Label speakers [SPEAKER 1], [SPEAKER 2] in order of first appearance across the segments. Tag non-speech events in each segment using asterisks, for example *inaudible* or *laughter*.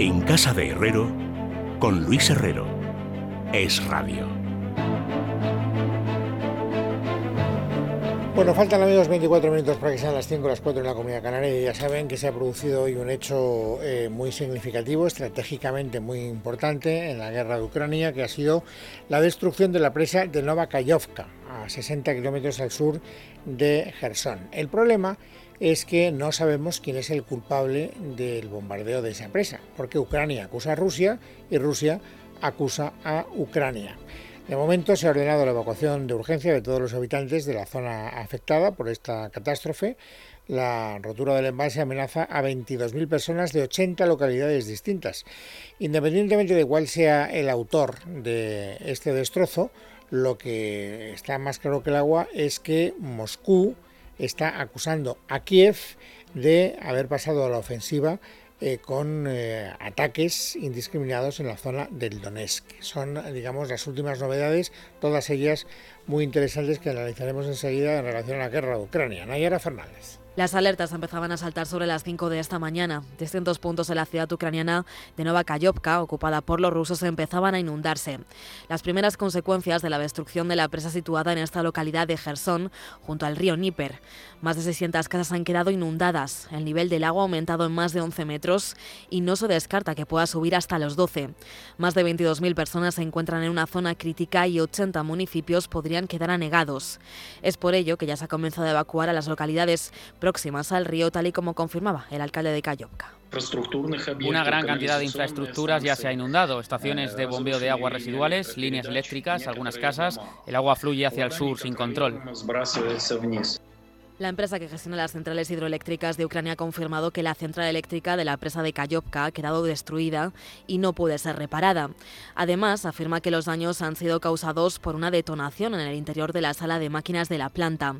[SPEAKER 1] En casa de Herrero, con Luis Herrero. Es radio.
[SPEAKER 2] Bueno, faltan amigos 24 minutos para que sean las 5 o las 4 en la Comunidad Canaria ya saben que se ha producido hoy un hecho eh, muy significativo, estratégicamente muy importante en la guerra de Ucrania, que ha sido la destrucción de la presa de Novakayovka, a 60 kilómetros al sur de Gerson. El problema que no sabemos quién es el culpable del bombardeo de esa presa, porque Ucrania acusa a Rusia y Rusia acusa a Ucrania. De momento se ha ordenado la evacuación de urgencia de todos los habitantes de la zona afectada por esta catástrofe. La rotura del embalse amenaza a 22.000 personas de 80 localidades distintas. Independientemente de cuál sea el autor de este destrozo, lo que está más claro que el agua es que Moscú está acusando a Kiev de haber pasado a la ofensiva eh, con eh, ataques indiscriminados en la zona del Donetsk. Son, digamos, las últimas novedades, todas ellas muy interesantes que analizaremos enseguida en relación a la guerra de Ucrania. Nayara Fernández.
[SPEAKER 3] Las alertas empezaban a saltar sobre las 5 de esta mañana. Distintos puntos de la ciudad ucraniana de Novakayovka, ocupada por los rusos, empezaban a inundarse. Las primeras consecuencias de la destrucción de la presa situada en esta localidad de Gerson, junto al río Níper. Más de 600 casas han quedado inundadas. El nivel del agua ha aumentado en más de 11 metros y no se descarta que pueda subir hasta los 12. Más de 22.000 personas se encuentran en una zona crítica y 80 municipios podrían quedar anegados. Es por ello que ya se ha comenzado a evacuar a las localidades al río, tal y como confirmaba el alcalde de Kayovka.
[SPEAKER 4] Una gran cantidad de infraestructuras ya se ha inundado, estaciones de bombeo de aguas residuales, líneas eléctricas, algunas casas, el agua fluye hacia el sur sin control.
[SPEAKER 3] La empresa que gestiona las centrales hidroeléctricas de Ucrania ha confirmado que la central eléctrica de la presa de Kayovka ha quedado destruida y no puede ser reparada. Además, afirma que los daños han sido causados por una detonación en el interior de la sala de máquinas de la planta.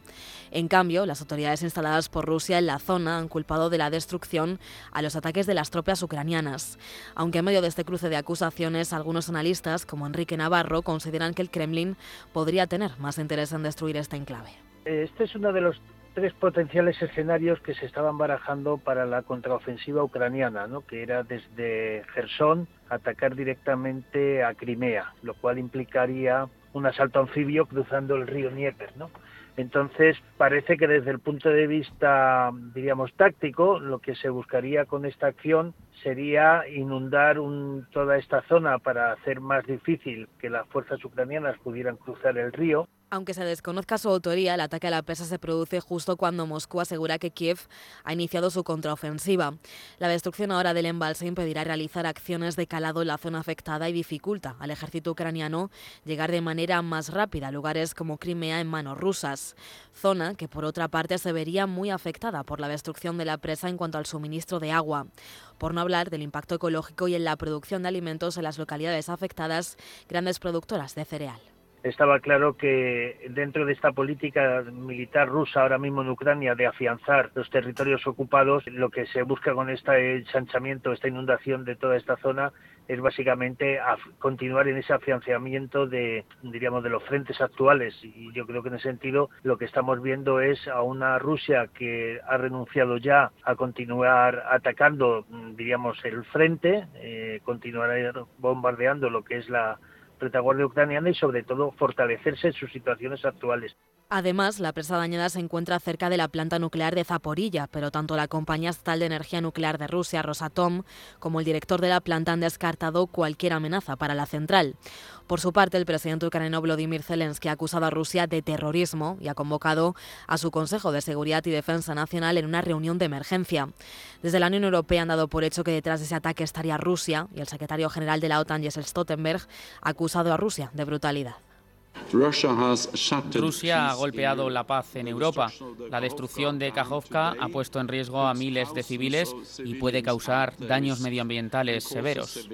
[SPEAKER 3] En cambio, las autoridades instaladas por Rusia en la zona han culpado de la destrucción a los ataques de las tropas ucranianas. Aunque en medio de este cruce de acusaciones, algunos analistas, como Enrique Navarro, consideran que el Kremlin podría tener más interés en destruir este enclave.
[SPEAKER 5] Este es uno de los tres potenciales escenarios que se estaban barajando para la contraofensiva ucraniana, ¿no? que era desde Gerson atacar directamente a Crimea, lo cual implicaría un asalto anfibio cruzando el río Dnieper. ¿no? Entonces, parece que desde el punto de vista, diríamos, táctico, lo que se buscaría con esta acción sería inundar toda esta zona para hacer más difícil que las fuerzas ucranianas pudieran cruzar el río
[SPEAKER 3] aunque se desconozca su autoría, el ataque a la presa se produce justo cuando Moscú asegura que Kiev ha iniciado su contraofensiva. La destrucción ahora del embalse impedirá realizar acciones de calado en la zona afectada y dificulta al ejército ucraniano llegar de manera más rápida a lugares como Crimea en manos rusas, zona que por otra parte se vería muy afectada por la destrucción de la presa en cuanto al suministro de agua, por no hablar del impacto ecológico y en la producción de alimentos en las localidades afectadas, grandes productoras de cereal
[SPEAKER 5] estaba claro que dentro de esta política militar rusa ahora mismo en Ucrania de afianzar los territorios ocupados, lo que se busca con este ensanchamiento, esta inundación de toda esta zona, es básicamente continuar en ese afianzamiento de, diríamos, de los frentes actuales. Y yo creo que en ese sentido lo que estamos viendo es a una Rusia que ha renunciado ya a continuar atacando, diríamos, el frente, eh, continuar bombardeando lo que es la retaguardia ucraniana y sobre todo fortalecerse en sus situaciones actuales.
[SPEAKER 3] Además, la presa dañada se encuentra cerca de la planta nuclear de Zaporilla, pero tanto la compañía estatal de energía nuclear de Rusia, Rosatom, como el director de la planta han descartado cualquier amenaza para la central. Por su parte, el presidente ucraniano Vladimir Zelensky ha acusado a Rusia de terrorismo y ha convocado a su Consejo de Seguridad y Defensa Nacional en una reunión de emergencia. Desde la Unión Europea han dado por hecho que detrás de ese ataque estaría Rusia y el secretario general de la OTAN, Jens Stoltenberg, ha acusado a Rusia de brutalidad.
[SPEAKER 4] Rusia ha golpeado la paz en Europa. La destrucción de Kajovka ha puesto en riesgo a miles de civiles y puede causar daños medioambientales severos.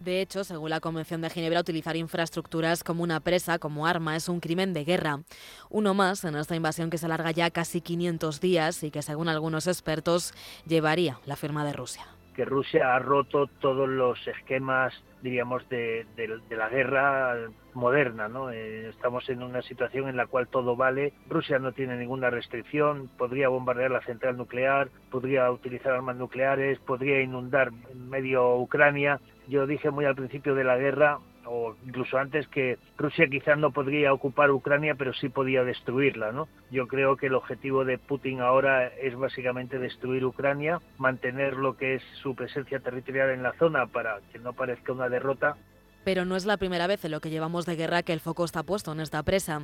[SPEAKER 3] De hecho, según la Convención de Ginebra, utilizar infraestructuras como una presa, como arma, es un crimen de guerra. Uno más en esta invasión que se alarga ya casi 500 días y que, según algunos expertos, llevaría la firma de Rusia.
[SPEAKER 5] Que Rusia ha roto todos los esquemas, diríamos, de, la guerra moderna. ¿no? Eh, estamos en una situación en la cual todo vale. Rusia no tiene ninguna restricción, podría bombardear la central nuclear, podría utilizar armas nucleares, podría inundar medio Ucrania yo dije muy al principio de la guerra, o incluso antes, que Rusia quizás no podría ocupar Ucrania, pero sí podía destruirla, ¿no? Yo creo que el objetivo de Putin ahora es básicamente destruir Ucrania, mantener lo que es su presencia territorial en la zona para que no parezca una derrota
[SPEAKER 3] pero no es la primera vez en lo que llevamos de guerra que el foco está puesto en esta presa.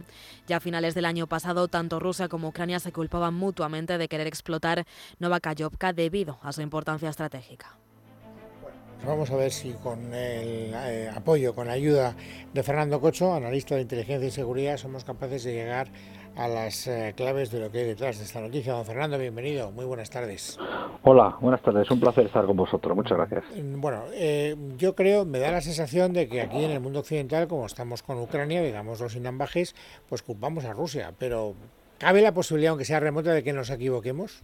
[SPEAKER 3] Ya a finales del año pasado, tanto Rusia como Ucrania se culpaban mutuamente de querer explotar Novakayovka debido a su importancia estratégica.
[SPEAKER 2] Vamos a ver si con el eh, apoyo, con la ayuda de Fernando Cocho, analista de inteligencia y seguridad, somos capaces de llegar a las eh, claves de lo que hay detrás de esta noticia. Don Fernando, bienvenido. Muy buenas tardes.
[SPEAKER 6] Hola, buenas tardes. Un placer estar con vosotros. Muchas gracias.
[SPEAKER 2] Mm, bueno, eh, yo creo, me da la sensación de que aquí en el mundo occidental, como estamos con Ucrania, digamos los sin ambajes, pues culpamos a Rusia. Pero ¿cabe la posibilidad, aunque sea remota, de que nos equivoquemos?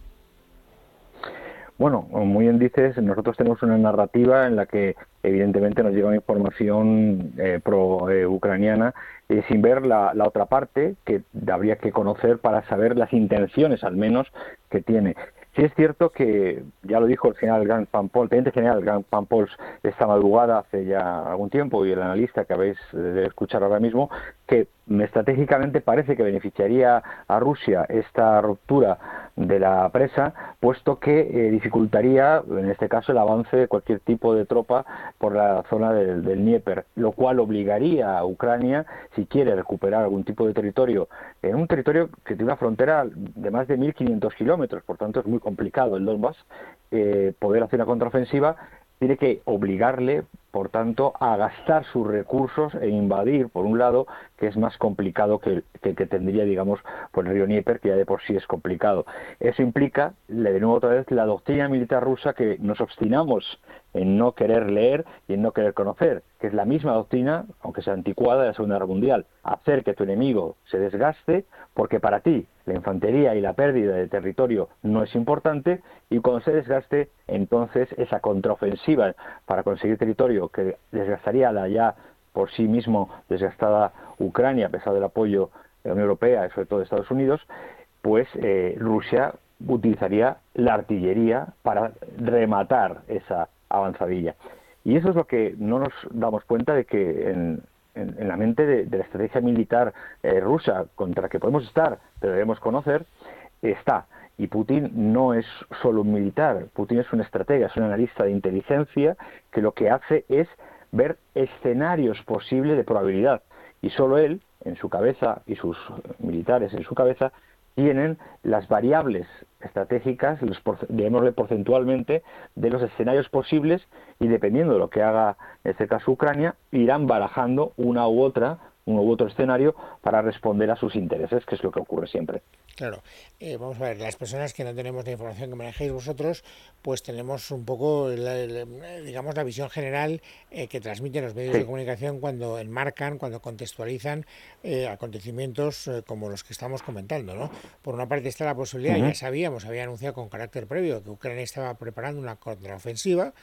[SPEAKER 6] Bueno, muy bien dices, nosotros tenemos una narrativa en la que evidentemente nos llega una información eh, pro-ucraniana eh, sin ver la, otra parte que habría que conocer para saber las intenciones al menos que tiene. Sí es cierto que, ya lo dijo el general Gran Pampol, teniente general Gran Pampols esta madrugada hace ya algún tiempo y el analista que habéis de escuchar ahora mismo, que estratégicamente parece que beneficiaría a Rusia esta ruptura de la presa, puesto que eh, dificultaría, en este caso, el avance de cualquier tipo de tropa por la zona del, del Dnieper, lo cual obligaría a Ucrania, si quiere recuperar algún tipo de territorio, en un territorio que tiene una frontera de más de 1.500 kilómetros, por tanto es muy complicado el Donbass, eh, poder hacer una contraofensiva, tiene que obligarle, por tanto, a gastar sus recursos e invadir, por un lado, que es más complicado que, que, que tendría, digamos, por el río Dnieper, que ya de por sí es complicado. Eso implica, de nuevo otra vez, la doctrina militar rusa que nos obstinamos en no querer leer y en no querer conocer, que es la misma doctrina, aunque sea anticuada, de la Segunda Guerra Mundial. Hacer que tu enemigo se desgaste porque para ti la infantería y la pérdida de territorio no es importante y cuando se desgaste, entonces esa contraofensiva para conseguir territorio que desgastaría la ya por sí mismo desgastada Ucrania a pesar del apoyo de la Unión Europea y sobre todo de Estados Unidos, pues eh, Rusia utilizaría la artillería para rematar esa avanzadilla. Y eso es lo que no nos damos cuenta de que en, en, la mente de, la estrategia militar eh, rusa contra la que podemos estar, pero debemos conocer, está. Y Putin no es solo un militar, Putin es un estratega, es un analista de inteligencia que lo que hace es ver escenarios posibles de probabilidad. Y solo él, en su cabeza, y sus militares en su cabeza, tienen las variables estratégicas, los, porcentualmente, de los escenarios posibles y dependiendo de lo que haga, en este caso, Ucrania, irán barajando una u otra, uno u otro escenario para responder a sus intereses, que es lo que ocurre siempre.
[SPEAKER 2] Claro, eh, vamos a ver, las personas que no tenemos la información que manejáis vosotros, pues tenemos un poco, digamos, la visión general eh, que transmiten los medios de comunicación cuando enmarcan, cuando contextualizan eh, acontecimientos como los que estamos comentando, ¿no? Por una parte está la posibilidad, ya sabíamos, había anunciado con carácter previo que Ucrania estaba preparando una contraofensiva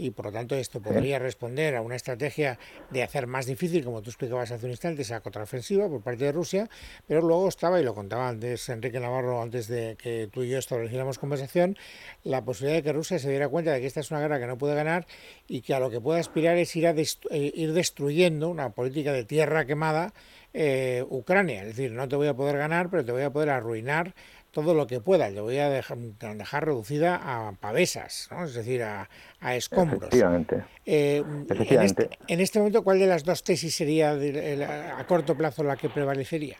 [SPEAKER 2] y por lo tanto esto podría responder a una estrategia de hacer más difícil, como tú explicabas hace un instante, esa contraofensiva por parte de Rusia, pero luego estaba, y lo contaba antes Enrique Navarro, antes de que tú y yo estableciéramos conversación, la posibilidad de que Rusia se diera cuenta de que esta es una guerra que no puede ganar y que a lo que puede aspirar es ir, a eh, ir destruyendo una política de tierra quemada eh, Ucrania. Es decir, no te voy a poder ganar, pero te voy a poder arruinar todo lo que pueda. Te voy a dejar, dejar reducida a pavesas, ¿no? es decir, a, a escombros.
[SPEAKER 6] Efectivamente.
[SPEAKER 2] Eh, este, en, este, momento, ¿cuál de las dos tesis sería a corto plazo la que prevalecería?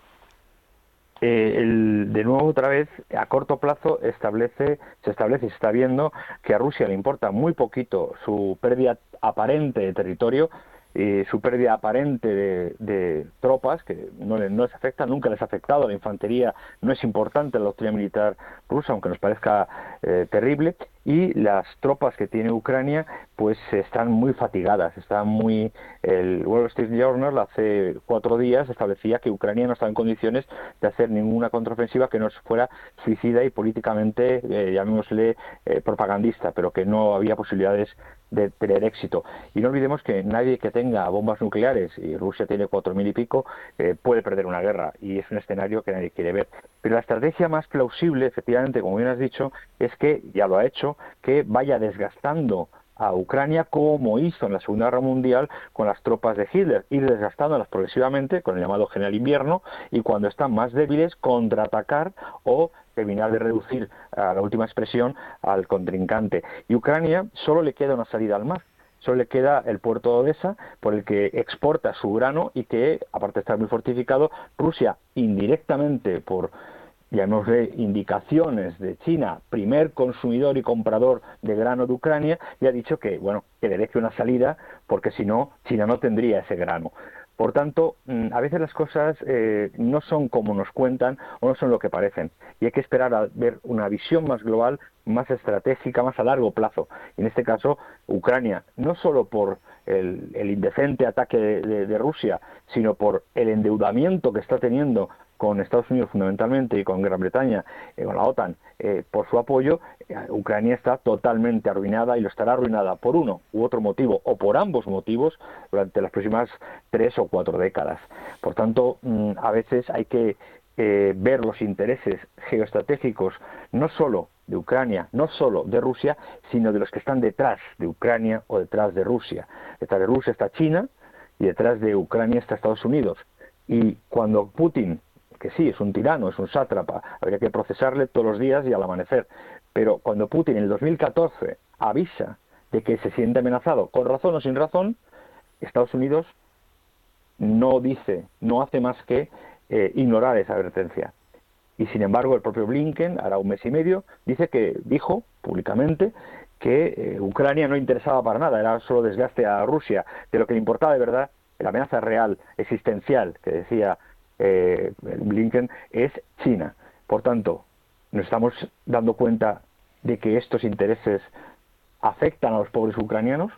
[SPEAKER 6] Eh, el, de nuevo otra vez a corto plazo establece se establece se está viendo que a Rusia le importa muy poquito su pérdida aparente de territorio y su pérdida aparente de, tropas, que no, les afecta, nunca les ha afectado, la infantería no es importante en la doctrina militar rusa, aunque nos parezca eh, terrible, y las tropas que tiene Ucrania pues están muy fatigadas, están muy... El Wall Street Journal hace cuatro días establecía que Ucrania no estaba en condiciones de hacer ninguna contraofensiva que no fuera suicida y políticamente, eh, llamémosle, eh, propagandista, pero que no había posibilidades de tener éxito. Y no olvidemos que nadie que tenga bombas nucleares, y Rusia tiene cuatro mil y pico, puede perder una guerra, y es un escenario que nadie quiere ver. Pero la estrategia más plausible, efectivamente, como bien has dicho, es que, ya lo ha hecho, que vaya desgastando a Ucrania como hizo en la Segunda Guerra Mundial con las tropas de Hitler, ir desgastándolas progresivamente con el llamado General Invierno y cuando están más débiles contraatacar o terminar de reducir a la última expresión al contrincante. Y Ucrania solo le queda una salida al mar. Solo le queda el puerto de Odessa por el que exporta su grano y que, aparte de estar muy fortificado, Rusia indirectamente por llamémosle indicaciones de China, primer consumidor y comprador de grano de Ucrania, le ha dicho que, bueno, que le una salida porque si no, China no tendría ese grano. Por tanto, mm, a veces las cosas eh, no son como nos cuentan o no son lo que parecen. Y hay que esperar a ver una visión más global, más estratégica, más a largo plazo. Y en este caso, Ucrania, no solo por el, indecente ataque de, Rusia, sino por el endeudamiento que está teniendo con Estados Unidos fundamentalmente y con Gran Bretaña, eh, con la OTAN, eh, por su apoyo, eh, Ucrania está totalmente arruinada y lo estará arruinada por uno u otro motivo o por ambos motivos durante las próximas tres o cuatro décadas. Por tanto, mm, a veces hay que ver los intereses geoestratégicos no solo de Ucrania, no solo de Rusia, sino de los que están detrás de Ucrania o detrás de Rusia. Detrás de Rusia está China y detrás de Ucrania está Estados Unidos. Y cuando Putin que sí, es un tirano, es un sátrapa, habría que procesarle todos los días y al amanecer. Pero cuando Putin en el 2014 avisa de que se siente amenazado, con razón o sin razón, Estados Unidos no dice, no hace más que eh, ignorar esa advertencia. Y sin embargo, el propio Blinken, hará un mes y medio, dice que dijo públicamente que eh, Ucrania no interesaba para nada, era solo desgaste a Rusia, de lo que le importaba de verdad, la amenaza real, existencial, que decía eh, Blinken, es China. Por tanto, nos estamos dando cuenta de que estos intereses afectan a los pobres ucranianos.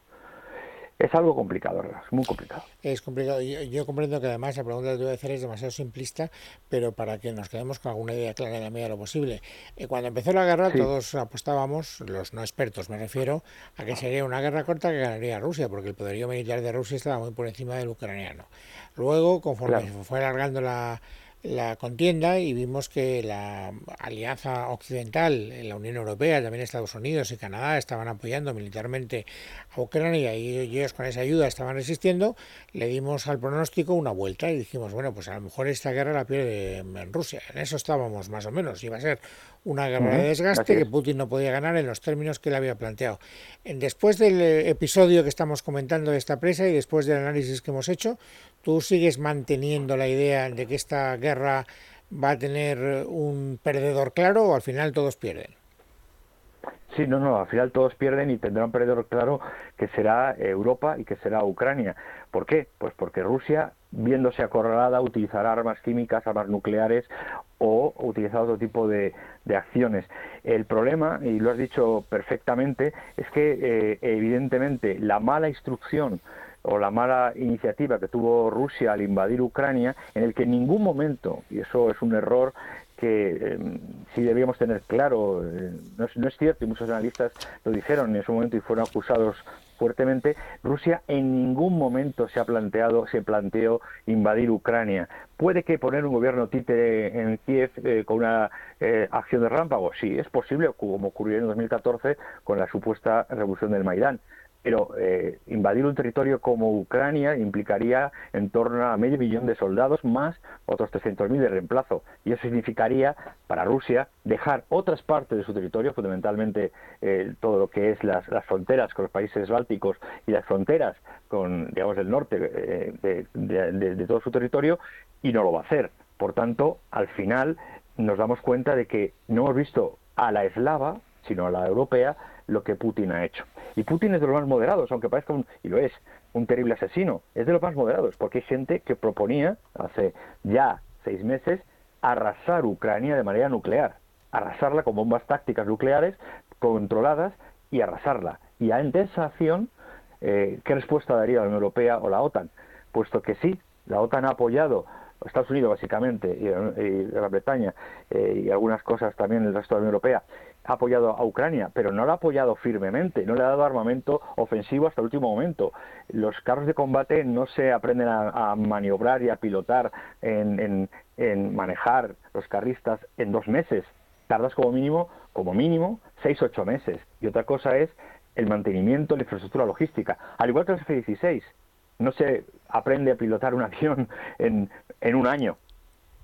[SPEAKER 6] Es algo complicado, es muy complicado.
[SPEAKER 2] Es complicado. Yo, comprendo que además la pregunta que te voy a hacer es demasiado simplista, pero para que nos quedemos con alguna idea clara en la medida de lo posible. Eh, cuando empezó la guerra, todos apostábamos, los no expertos me refiero, a que sería una guerra corta que ganaría Rusia, porque el poderío militar de Rusia estaba muy por encima del ucraniano. Luego, conforme se fue alargando la, la contienda y vimos que la alianza occidental, la Unión Europea, también Estados Unidos y Canadá estaban apoyando militarmente a Ucrania y ellos con esa ayuda estaban resistiendo, le dimos al pronóstico una vuelta y dijimos, bueno, pues a lo mejor esta guerra la pierde en Rusia. En eso estábamos más o menos. Iba a ser una guerra de desgaste que Putin no podía ganar en los términos que él había planteado. Después del episodio que estamos comentando de esta presa y después del análisis que hemos hecho, ¿tú sigues manteniendo la idea de que esta guerra va a tener un perdedor claro o al final todos pierden?
[SPEAKER 6] Sí, no, no, al final todos pierden y tendrán un perdedor claro que será Europa y que será Ucrania. ¿Por qué? Pues porque Rusia, viéndose acorralada, utilizará armas químicas, armas nucleares o utilizar otro tipo de, acciones. El problema, y lo has dicho perfectamente, es que eh, evidentemente la mala instrucción o la mala iniciativa que tuvo Rusia al invadir Ucrania, en el que en ningún momento, y eso es un error que eh, sí debíamos tener claro, eh, no, es, cierto, y muchos analistas lo dijeron en ese momento y fueron acusados fuertemente, Rusia en ningún momento se ha planteado, se planteó invadir Ucrania. ¿Puede que poner un gobierno títere en Kiev eh, con una acción de rámpago? Sí, es posible, como ocurrió en 2014 con la supuesta revolución del Maidán pero eh, invadir un territorio como Ucrania implicaría en torno a medio millón de soldados más otros 300.000 de reemplazo. Y eso significaría para Rusia dejar otras partes de su territorio, fundamentalmente eh, todo lo que es las, fronteras con los países bálticos y las fronteras con, digamos, el norte eh, de todo su territorio, y no lo va a hacer. Por tanto, al final nos damos cuenta de que no hemos visto a la eslava, sino a la europea, lo que Putin ha hecho. Y Putin es de los más moderados, aunque parezca un, y lo es, un terrible asesino. Es de los más moderados, porque hay gente que proponía hace ya seis meses arrasar Ucrania de manera nuclear, arrasarla con bombas tácticas nucleares controladas y arrasarla. Y ante esa acción, eh, ¿qué respuesta daría la Unión Europea o la OTAN? Puesto que sí, la OTAN ha apoyado Estados Unidos básicamente y, y Gran Bretaña eh, y algunas cosas también el resto de la Unión Europea ha apoyado a Ucrania, pero no lo ha apoyado firmemente, no le ha dado armamento ofensivo hasta el último momento. Los carros de combate no se aprenden a, maniobrar y a pilotar, en, manejar los carristas en dos meses. Tardas como mínimo, como mínimo, seis, ocho meses. Y otra cosa es el mantenimiento la infraestructura logística. Al igual que los F-16, no se aprende a pilotar un *laughs* avión en, en un año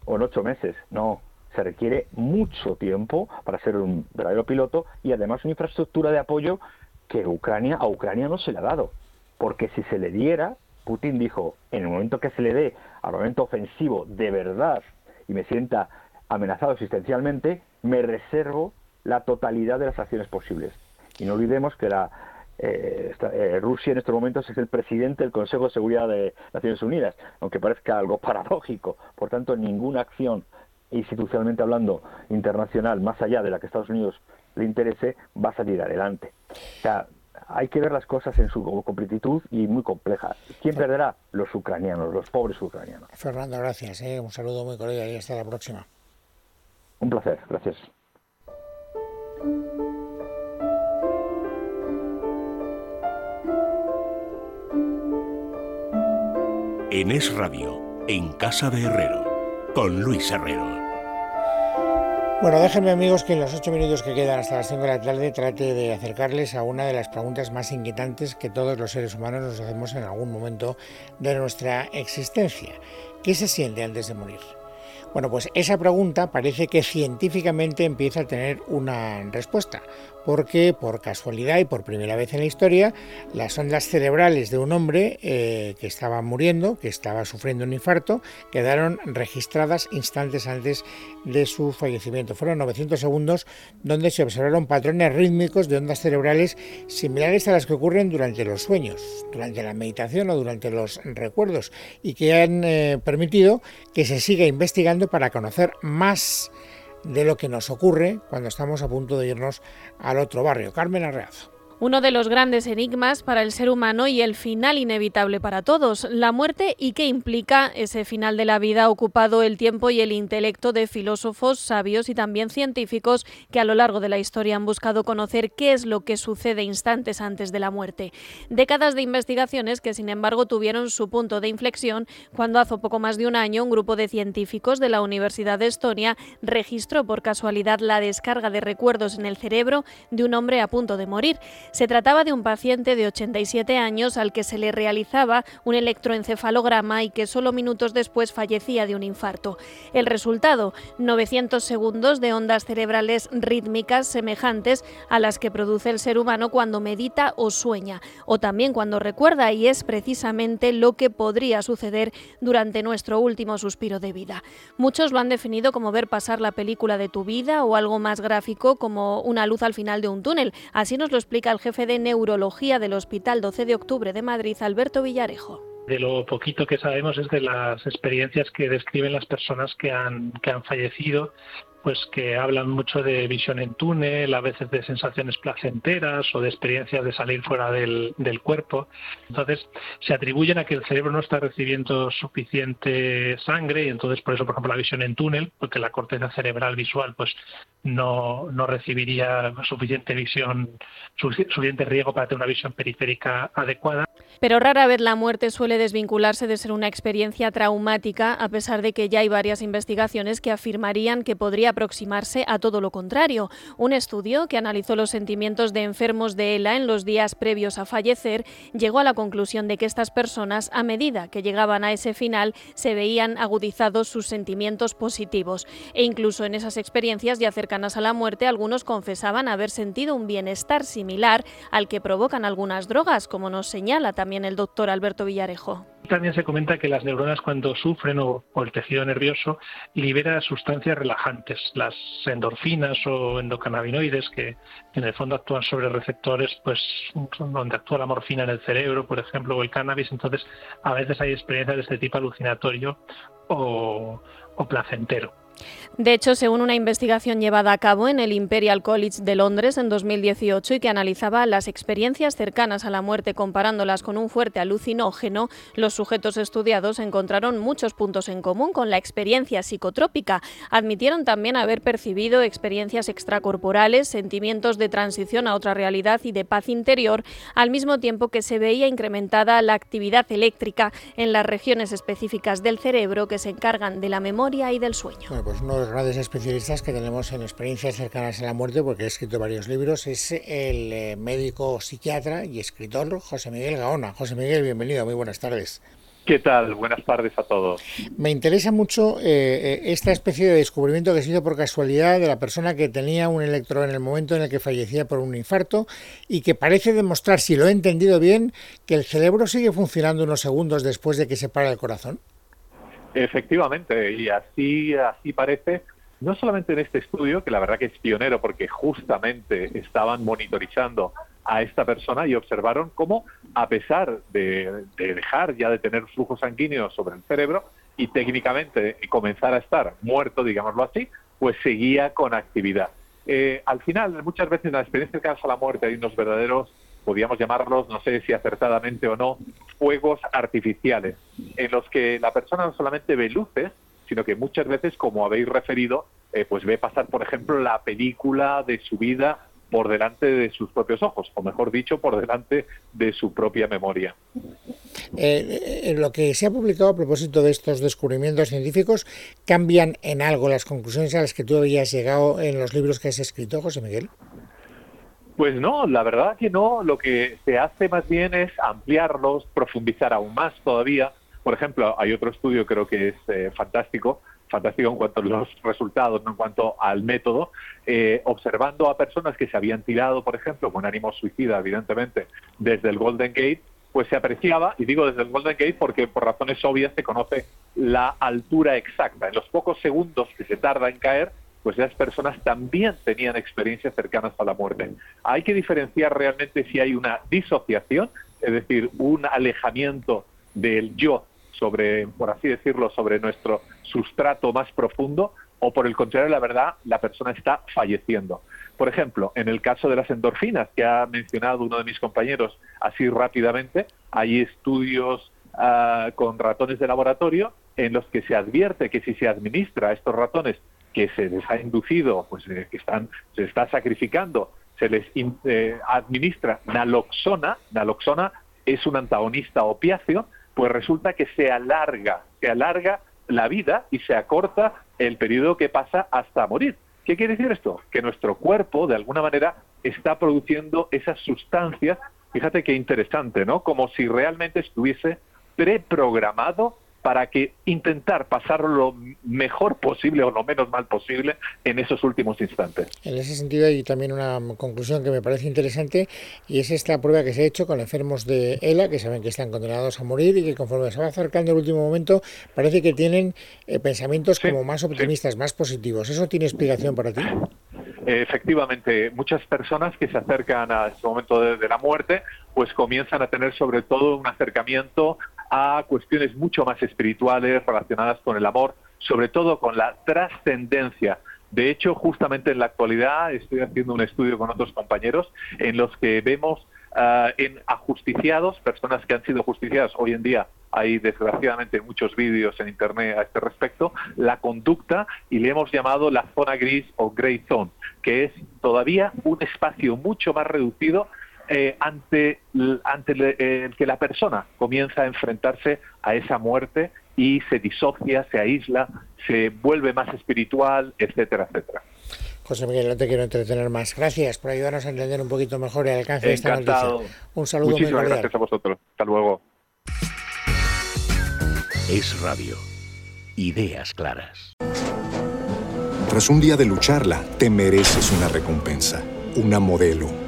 [SPEAKER 6] o en ocho meses, no, se requiere mucho tiempo para ser un verdadero piloto y además una infraestructura de apoyo que Ucrania a Ucrania no se le ha dado. Porque si se le diera, Putin dijo, en el momento que se le dé armamento ofensivo de verdad y me sienta amenazado existencialmente, me reservo la totalidad de las acciones posibles. Y no olvidemos que la, eh, eh, Rusia en estos momentos es el presidente del Consejo de Seguridad de Naciones Unidas, aunque parezca algo paradójico. Por tanto, ninguna acción institucionalmente hablando, internacional, más allá de la que Estados Unidos le interese, va a salir adelante. O sea, hay que ver las cosas en su completitud y muy compleja. ¿Quién perderá? Los ucranianos, los pobres ucranianos.
[SPEAKER 2] Fernando, gracias. ¿eh? Un saludo muy cordial y hasta la próxima.
[SPEAKER 6] Un placer, gracias.
[SPEAKER 1] En Es Radio, en Casa de Herrero con Luis Herrero.
[SPEAKER 2] Bueno, déjenme amigos que en los ocho minutos que quedan hasta las cinco de la tarde trate de acercarles a una de las preguntas más inquietantes que todos los seres humanos nos hacemos en algún momento de nuestra existencia. ¿Qué se siente antes de morir? Bueno, pues esa pregunta parece que científicamente empieza a tener una respuesta, porque por casualidad y por primera vez en la historia, las ondas cerebrales de un hombre eh, que estaba muriendo, que estaba sufriendo un infarto, quedaron registradas instantes antes de su fallecimiento. Fueron 900 segundos donde se observaron patrones rítmicos de ondas cerebrales similares a las que ocurren durante los sueños, durante la meditación o durante los recuerdos, y que han eh, permitido que se siga investigando para conocer más de lo que nos ocurre cuando estamos a punto de irnos al otro barrio. Carmen Arreazo.
[SPEAKER 7] Uno de los grandes enigmas para el ser humano y el final inevitable para todos, la muerte y qué implica ese final de la vida ocupado el tiempo y el intelecto de filósofos, sabios y también científicos que a lo largo de la historia han buscado conocer qué es lo que sucede instantes antes de la muerte. Décadas de investigaciones que sin embargo tuvieron su punto de inflexión cuando hace poco más de un año un grupo de científicos de la Universidad de Estonia registró por casualidad la descarga de recuerdos en el cerebro de un hombre a punto de morir. Se trataba de un paciente de 87 años al que se le realizaba un electroencefalograma y que solo minutos después fallecía de un infarto. El resultado, 900 segundos de ondas cerebrales rítmicas semejantes a las que produce el ser humano cuando medita o sueña, o también cuando recuerda, y es precisamente lo que podría suceder durante nuestro último suspiro de vida. Muchos lo han definido como ver pasar la película de tu vida o algo más gráfico como una luz al final de un túnel. Así nos lo explica el jefe de neurología del Hospital 12 de Octubre de Madrid, Alberto Villarejo.
[SPEAKER 8] De lo poquito que sabemos es de las experiencias que describen las personas que han, que han fallecido pues que hablan mucho de visión en túnel, a veces de sensaciones placenteras o de experiencias de salir fuera del, cuerpo. Entonces, se atribuyen a que el cerebro no está recibiendo suficiente sangre y entonces por eso, por ejemplo, la visión en túnel, porque la corteza cerebral visual pues no, no recibiría suficiente visión, suficiente riego para tener una visión periférica adecuada.
[SPEAKER 7] Pero rara vez la muerte suele desvincularse de ser una experiencia traumática, a pesar de que ya hay varias investigaciones que afirmarían que podría aproximarse a todo lo contrario. Un estudio que analizó los sentimientos de enfermos de ELA en los días previos a fallecer llegó a la conclusión de que estas personas, a medida que llegaban a ese final, se veían agudizados sus sentimientos positivos. E incluso en esas experiencias ya cercanas a la muerte, algunos confesaban haber sentido un bienestar similar al que provocan algunas drogas, como nos señala también también el doctor Alberto Villarejo.
[SPEAKER 8] También se comenta que las neuronas cuando sufren o, el tejido nervioso libera sustancias relajantes, las endorfinas o endocannabinoides que en el fondo actúan sobre receptores, pues donde actúa la morfina en el cerebro, por ejemplo, o el cannabis. Entonces, a veces hay experiencias de este tipo alucinatorio o placentero.
[SPEAKER 7] De hecho, según una investigación llevada a cabo en el Imperial College de Londres en 2018 y que analizaba las experiencias cercanas a la muerte comparándolas con un fuerte alucinógeno, los sujetos estudiados encontraron muchos puntos en común con la experiencia psicotrópica. Admitieron también haber percibido experiencias extracorporales, sentimientos de transición a otra realidad y de paz interior, al mismo tiempo que se veía incrementada la actividad eléctrica en las regiones específicas del cerebro que se encargan de la memoria y del sueño
[SPEAKER 2] pues uno de los grandes especialistas que tenemos en experiencias cercanas a la muerte, porque ha escrito varios libros, es el eh, médico psiquiatra y escritor José Miguel Gaona. José Miguel, bienvenido, muy buenas tardes.
[SPEAKER 9] ¿Qué tal? Buenas tardes a todos.
[SPEAKER 2] Me interesa mucho eh, eh, esta especie de descubrimiento que se hizo por casualidad de la persona que tenía un electro en el momento en el que fallecía por un infarto y que parece demostrar, si lo he entendido bien, que el cerebro sigue funcionando unos segundos después de que se para el corazón.
[SPEAKER 9] Efectivamente, y así, así parece, no solamente en este estudio, que la verdad que es pionero porque justamente estaban monitorizando a esta persona y observaron cómo, a pesar de, dejar ya de tener flujos sanguíneos sobre el cerebro y técnicamente comenzar a estar muerto, digámoslo así, pues seguía con actividad. Eh, al final, muchas veces en la experiencia de a la muerte hay unos verdaderos podríamos llamarlos, no sé si acertadamente o no, fuegos artificiales, en los que la persona no solamente ve luces, sino que muchas veces, como habéis referido, eh, pues ve pasar, por ejemplo, la película de su vida por delante de sus propios ojos, o mejor dicho, por delante de su propia memoria.
[SPEAKER 2] Eh, en lo que se ha publicado a propósito de estos descubrimientos científicos, ¿cambian en algo las conclusiones a las que tú habías llegado en los libros que has escrito, José Miguel?
[SPEAKER 9] Pues no, la verdad que no. Lo que se hace más bien es ampliarlos, profundizar aún más todavía. Por ejemplo, hay otro estudio creo que es eh, fantástico, fantástico en cuanto a los resultados, no en cuanto al método, eh, observando a personas que se habían tirado, por ejemplo, con ánimo suicida, evidentemente, desde el Golden Gate, pues se apreciaba, y digo desde el Golden Gate porque por razones obvias se conoce la altura exacta. En los pocos segundos que se tarda en caer, pues esas personas también tenían experiencias cercanas a la muerte. Hay que diferenciar realmente si hay una disociación, es decir, un alejamiento del yo sobre, por así decirlo, sobre nuestro sustrato más profundo, o por el contrario, la verdad, la persona está falleciendo. Por ejemplo, en el caso de las endorfinas, que ha mencionado uno de mis compañeros así rápidamente, hay estudios ah, con ratones de laboratorio en los que se advierte que si se administra a estos ratones que se les ha inducido, pues eh, que están, se está sacrificando, se les eh, administra naloxona, naloxona es un antagonista opiáceo, pues resulta que se alarga, se alarga la vida y se acorta el periodo que pasa hasta morir. ¿Qué quiere decir esto? Que nuestro cuerpo, de alguna manera, está produciendo esas sustancias, fíjate qué interesante, ¿no? Como si realmente estuviese preprogramado para que intentar pasarlo lo mejor posible o lo menos mal posible en esos últimos instantes.
[SPEAKER 2] En ese sentido hay también una conclusión que me parece interesante y es esta prueba que se ha hecho con enfermos de ELA que saben que están condenados a morir y que conforme se va acercando el último momento parece que tienen eh, pensamientos como más optimistas, más positivos. ¿Eso tiene explicación para ti?
[SPEAKER 9] Efectivamente, muchas personas que se acercan a ese momento de, la muerte, pues comienzan a tener sobre todo un acercamiento a cuestiones mucho más espirituales relacionadas con el amor, sobre todo con la trascendencia. De hecho, justamente en la actualidad estoy haciendo un estudio con otros compañeros en los que vemos ah, en ajusticiados, personas que han sido justiciadas hoy en día hay desgraciadamente muchos vídeos en internet a este respecto, la conducta y le hemos llamado la zona gris o grey zone, que es todavía un espacio mucho más reducido eh, ante, ante el que la persona comienza a enfrentarse a esa muerte y se disocia, se aísla, se vuelve más espiritual, etcétera, etcétera.
[SPEAKER 2] José Miguel, no te quiero entretener más. Gracias por ayudarnos a entender un poquito mejor el alcance de esta noticia. Un saludo
[SPEAKER 9] Muchísimas muy gracias a vosotros. Hasta luego.
[SPEAKER 1] Es radio. Ideas claras.
[SPEAKER 10] Tras un día de lucharla, te mereces una recompensa, una modelo